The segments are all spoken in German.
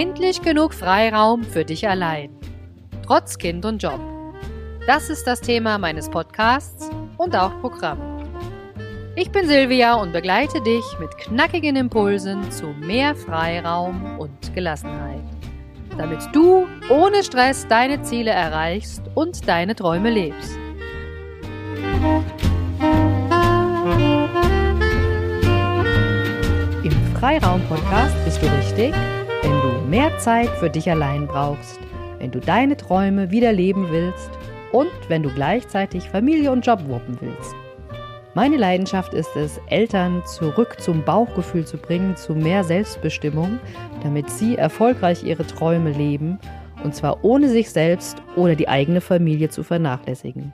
Endlich genug Freiraum für dich allein. Trotz Kind und Job. Das ist das Thema meines Podcasts und auch Programm. Ich bin Silvia und begleite dich mit knackigen Impulsen zu mehr Freiraum und Gelassenheit, damit du ohne Stress deine Ziele erreichst und deine Träume lebst. Im Freiraum-Podcast bist du richtig, wenn du mehr Zeit für dich allein brauchst, wenn du deine Träume wieder leben willst und wenn du gleichzeitig Familie und Job wuppen willst. Meine Leidenschaft ist es, Eltern zurück zum Bauchgefühl zu bringen, zu mehr Selbstbestimmung, damit sie erfolgreich ihre Träume leben, und zwar ohne sich selbst oder die eigene Familie zu vernachlässigen.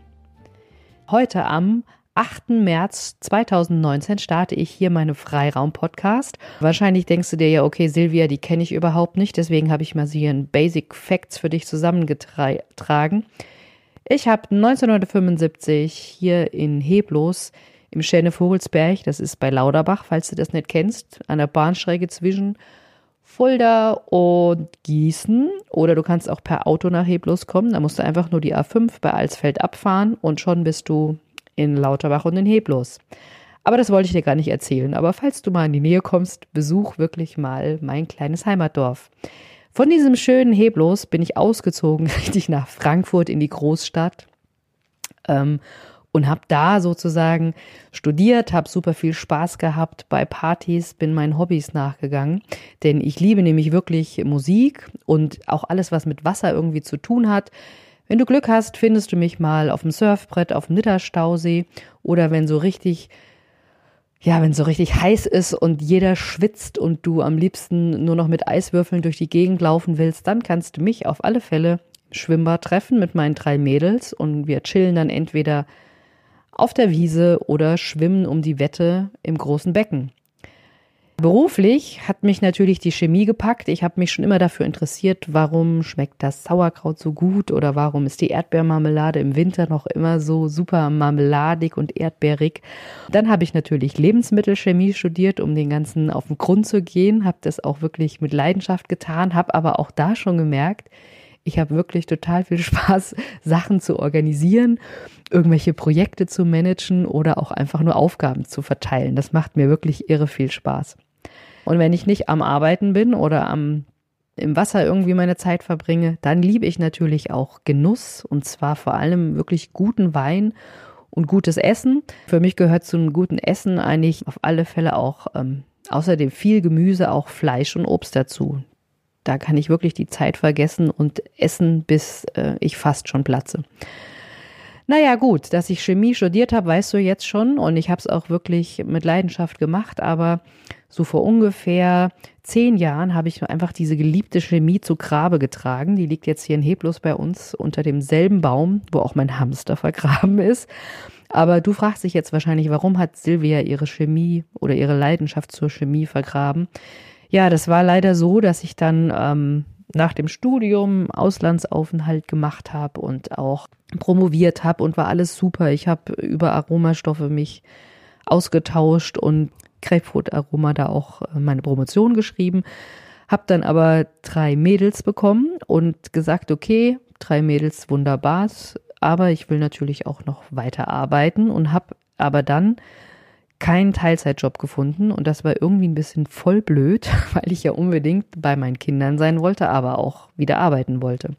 Heute am 8. März 2019 starte ich hier meine Freiraum-Podcast. Wahrscheinlich denkst du dir ja, okay, Silvia, die kenne ich überhaupt nicht, deswegen habe ich mal hier in Basic Facts für dich zusammengetragen. Ich habe 1975 hier in Heblos im Schäne Vogelsberg, das ist bei Lauderbach, falls du das nicht kennst, an der Bahnstrecke zwischen Fulda und Gießen. Oder du kannst auch per Auto nach Heblos kommen. Da musst du einfach nur die A5 bei Alsfeld abfahren und schon bist du in Lauterbach und in Heblos. Aber das wollte ich dir gar nicht erzählen. Aber falls du mal in die Nähe kommst, besuch wirklich mal mein kleines Heimatdorf. Von diesem schönen Heblos bin ich ausgezogen, richtig nach Frankfurt in die Großstadt. Ähm, und habe da sozusagen studiert, habe super viel Spaß gehabt bei Partys, bin meinen Hobbys nachgegangen, denn ich liebe nämlich wirklich Musik und auch alles, was mit Wasser irgendwie zu tun hat. Wenn du Glück hast, findest du mich mal auf dem Surfbrett auf dem Nidderstausee oder wenn so richtig ja, wenn so richtig heiß ist und jeder schwitzt und du am liebsten nur noch mit Eiswürfeln durch die Gegend laufen willst, dann kannst du mich auf alle Fälle im Schwimmbad treffen mit meinen drei Mädels und wir chillen dann entweder auf der Wiese oder schwimmen um die Wette im großen Becken. Beruflich hat mich natürlich die Chemie gepackt. Ich habe mich schon immer dafür interessiert, warum schmeckt das Sauerkraut so gut oder warum ist die Erdbeermarmelade im Winter noch immer so super marmeladig und erdbeerig. Dann habe ich natürlich Lebensmittelchemie studiert, um den ganzen auf den Grund zu gehen, habe das auch wirklich mit Leidenschaft getan, habe aber auch da schon gemerkt, ich habe wirklich total viel Spaß, Sachen zu organisieren, irgendwelche Projekte zu managen oder auch einfach nur Aufgaben zu verteilen. Das macht mir wirklich irre viel Spaß. Und wenn ich nicht am Arbeiten bin oder am im Wasser irgendwie meine Zeit verbringe, dann liebe ich natürlich auch Genuss und zwar vor allem wirklich guten Wein und gutes Essen. Für mich gehört zum guten Essen eigentlich auf alle Fälle auch ähm, außerdem viel Gemüse, auch Fleisch und Obst dazu. Da kann ich wirklich die Zeit vergessen und essen, bis äh, ich fast schon platze. Naja, gut, dass ich Chemie studiert habe, weißt du jetzt schon und ich habe es auch wirklich mit Leidenschaft gemacht, aber so vor ungefähr zehn Jahren habe ich einfach diese geliebte Chemie zu Grabe getragen. Die liegt jetzt hier in Heblos bei uns unter demselben Baum, wo auch mein Hamster vergraben ist. Aber du fragst dich jetzt wahrscheinlich, warum hat Silvia ihre Chemie oder ihre Leidenschaft zur Chemie vergraben? Ja, das war leider so, dass ich dann ähm, nach dem Studium Auslandsaufenthalt gemacht habe und auch promoviert habe und war alles super. Ich habe über Aromastoffe mich ausgetauscht und Grapefruit-Aroma da auch äh, meine Promotion geschrieben. Hab dann aber drei Mädels bekommen und gesagt, okay, drei Mädels wunderbar, aber ich will natürlich auch noch weiter arbeiten und habe aber dann keinen Teilzeitjob gefunden und das war irgendwie ein bisschen voll blöd, weil ich ja unbedingt bei meinen Kindern sein wollte, aber auch wieder arbeiten wollte.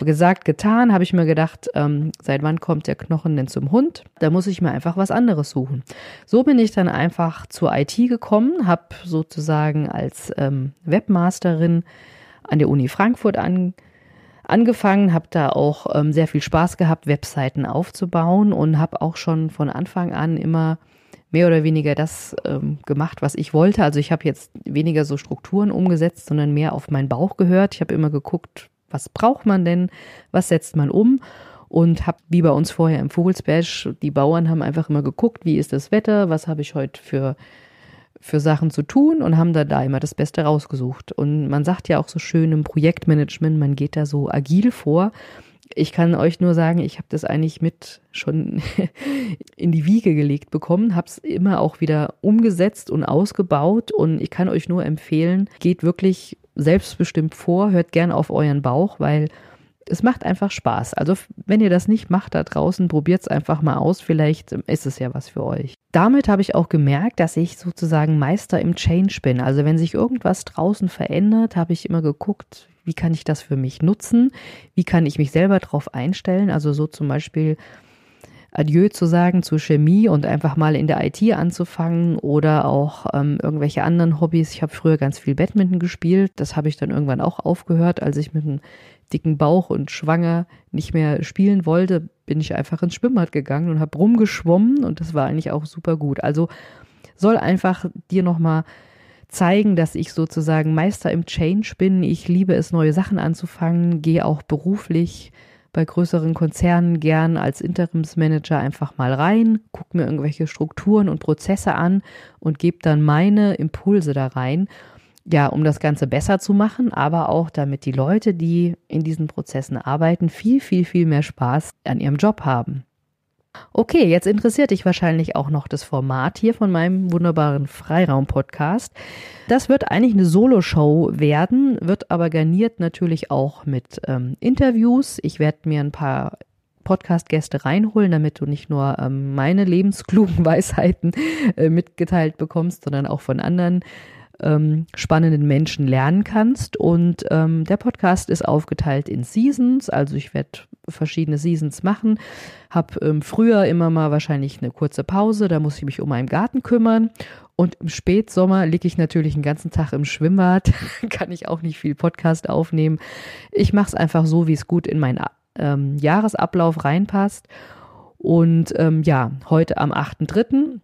Gesagt, getan, habe ich mir gedacht, ähm, seit wann kommt der Knochen denn zum Hund? Da muss ich mir einfach was anderes suchen. So bin ich dann einfach zur IT gekommen, habe sozusagen als ähm, Webmasterin an der Uni Frankfurt an, angefangen, habe da auch ähm, sehr viel Spaß gehabt, Webseiten aufzubauen und habe auch schon von Anfang an immer mehr oder weniger das ähm, gemacht, was ich wollte. Also ich habe jetzt weniger so Strukturen umgesetzt, sondern mehr auf meinen Bauch gehört. Ich habe immer geguckt, was braucht man denn, was setzt man um und habe, wie bei uns vorher im Vogelsberg, die Bauern haben einfach immer geguckt, wie ist das Wetter, was habe ich heute für für Sachen zu tun und haben da da immer das Beste rausgesucht. Und man sagt ja auch so schön im Projektmanagement, man geht da so agil vor ich kann euch nur sagen, ich habe das eigentlich mit schon in die Wiege gelegt bekommen, habe es immer auch wieder umgesetzt und ausgebaut und ich kann euch nur empfehlen, geht wirklich selbstbestimmt vor, hört gerne auf euren Bauch, weil es macht einfach Spaß. Also wenn ihr das nicht macht da draußen, probiert es einfach mal aus. Vielleicht ist es ja was für euch. Damit habe ich auch gemerkt, dass ich sozusagen Meister im Change bin. Also wenn sich irgendwas draußen verändert, habe ich immer geguckt, wie kann ich das für mich nutzen? Wie kann ich mich selber darauf einstellen? Also so zum Beispiel Adieu zu sagen zur Chemie und einfach mal in der IT anzufangen oder auch ähm, irgendwelche anderen Hobbys. Ich habe früher ganz viel Badminton gespielt. Das habe ich dann irgendwann auch aufgehört, als ich mit einem dicken Bauch und schwanger nicht mehr spielen wollte, bin ich einfach ins Schwimmbad gegangen und habe rumgeschwommen und das war eigentlich auch super gut. Also soll einfach dir nochmal zeigen, dass ich sozusagen Meister im Change bin. Ich liebe es, neue Sachen anzufangen, gehe auch beruflich bei größeren Konzernen gern als Interimsmanager einfach mal rein, gucke mir irgendwelche Strukturen und Prozesse an und gebe dann meine Impulse da rein ja, um das Ganze besser zu machen, aber auch damit die Leute, die in diesen Prozessen arbeiten, viel, viel, viel mehr Spaß an ihrem Job haben. Okay, jetzt interessiert dich wahrscheinlich auch noch das Format hier von meinem wunderbaren Freiraum-Podcast. Das wird eigentlich eine Solo-Show werden, wird aber garniert natürlich auch mit ähm, Interviews. Ich werde mir ein paar Podcast-Gäste reinholen, damit du nicht nur ähm, meine lebensklugen Weisheiten äh, mitgeteilt bekommst, sondern auch von anderen ähm, spannenden Menschen lernen kannst. Und ähm, der Podcast ist aufgeteilt in Seasons, also ich werde verschiedene Seasons machen. Habe ähm, früher immer mal wahrscheinlich eine kurze Pause, da muss ich mich um meinen Garten kümmern. Und im Spätsommer liege ich natürlich den ganzen Tag im Schwimmbad, kann ich auch nicht viel Podcast aufnehmen. Ich mache es einfach so, wie es gut in meinen ähm, Jahresablauf reinpasst. Und ähm, ja, heute am 8.3.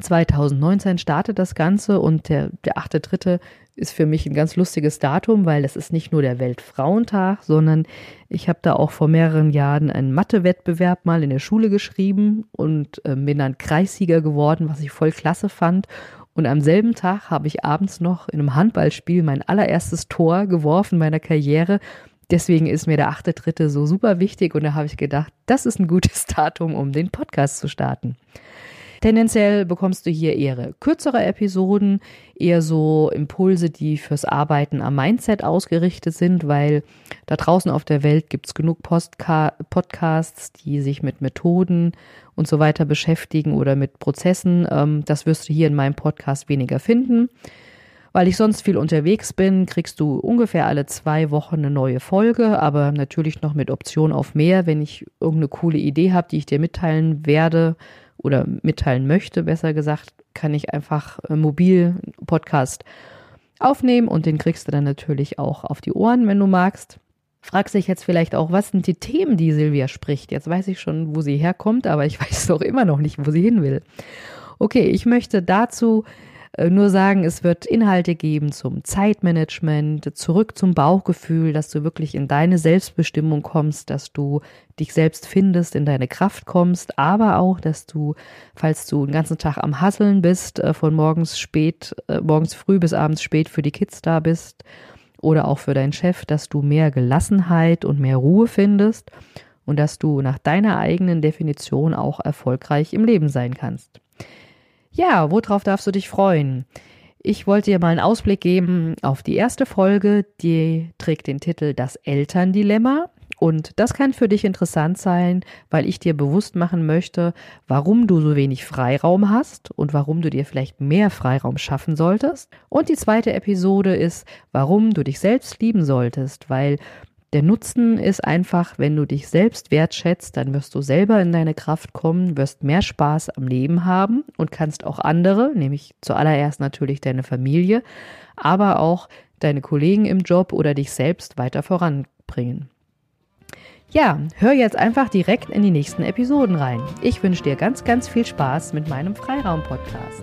2019 startet das Ganze und der, der 8.3. ist für mich ein ganz lustiges Datum, weil es ist nicht nur der Weltfrauentag, sondern ich habe da auch vor mehreren Jahren einen Mathe-Wettbewerb mal in der Schule geschrieben und äh, bin dann Kreissieger geworden, was ich voll klasse fand. Und am selben Tag habe ich abends noch in einem Handballspiel mein allererstes Tor geworfen meiner Karriere. Deswegen ist mir der 8.3. so super wichtig und da habe ich gedacht, das ist ein gutes Datum, um den Podcast zu starten. Tendenziell bekommst du hier eher kürzere Episoden, eher so Impulse, die fürs Arbeiten am Mindset ausgerichtet sind, weil da draußen auf der Welt gibt es genug Postka Podcasts, die sich mit Methoden und so weiter beschäftigen oder mit Prozessen. Ähm, das wirst du hier in meinem Podcast weniger finden. Weil ich sonst viel unterwegs bin, kriegst du ungefähr alle zwei Wochen eine neue Folge, aber natürlich noch mit Option auf mehr, wenn ich irgendeine coole Idee habe, die ich dir mitteilen werde oder mitteilen möchte, besser gesagt, kann ich einfach äh, mobil Podcast aufnehmen und den kriegst du dann natürlich auch auf die Ohren, wenn du magst. Fragst dich jetzt vielleicht auch, was sind die Themen, die Silvia spricht? Jetzt weiß ich schon, wo sie herkommt, aber ich weiß doch immer noch nicht, wo sie hin will. Okay, ich möchte dazu nur sagen, es wird Inhalte geben zum Zeitmanagement, zurück zum Bauchgefühl, dass du wirklich in deine Selbstbestimmung kommst, dass du dich selbst findest, in deine Kraft kommst, aber auch, dass du, falls du den ganzen Tag am Hasseln bist, äh, von morgens spät, äh, morgens früh bis abends spät für die Kids da bist oder auch für deinen Chef, dass du mehr Gelassenheit und mehr Ruhe findest und dass du nach deiner eigenen Definition auch erfolgreich im Leben sein kannst. Ja, worauf darfst du dich freuen? Ich wollte dir mal einen Ausblick geben auf die erste Folge, die trägt den Titel Das Elterndilemma. Und das kann für dich interessant sein, weil ich dir bewusst machen möchte, warum du so wenig Freiraum hast und warum du dir vielleicht mehr Freiraum schaffen solltest. Und die zweite Episode ist, warum du dich selbst lieben solltest, weil der Nutzen ist einfach, wenn du dich selbst wertschätzt, dann wirst du selber in deine Kraft kommen, wirst mehr Spaß am Leben haben und kannst auch andere, nämlich zuallererst natürlich deine Familie, aber auch deine Kollegen im Job oder dich selbst weiter voranbringen. Ja, hör jetzt einfach direkt in die nächsten Episoden rein. Ich wünsche dir ganz, ganz viel Spaß mit meinem Freiraum-Podcast.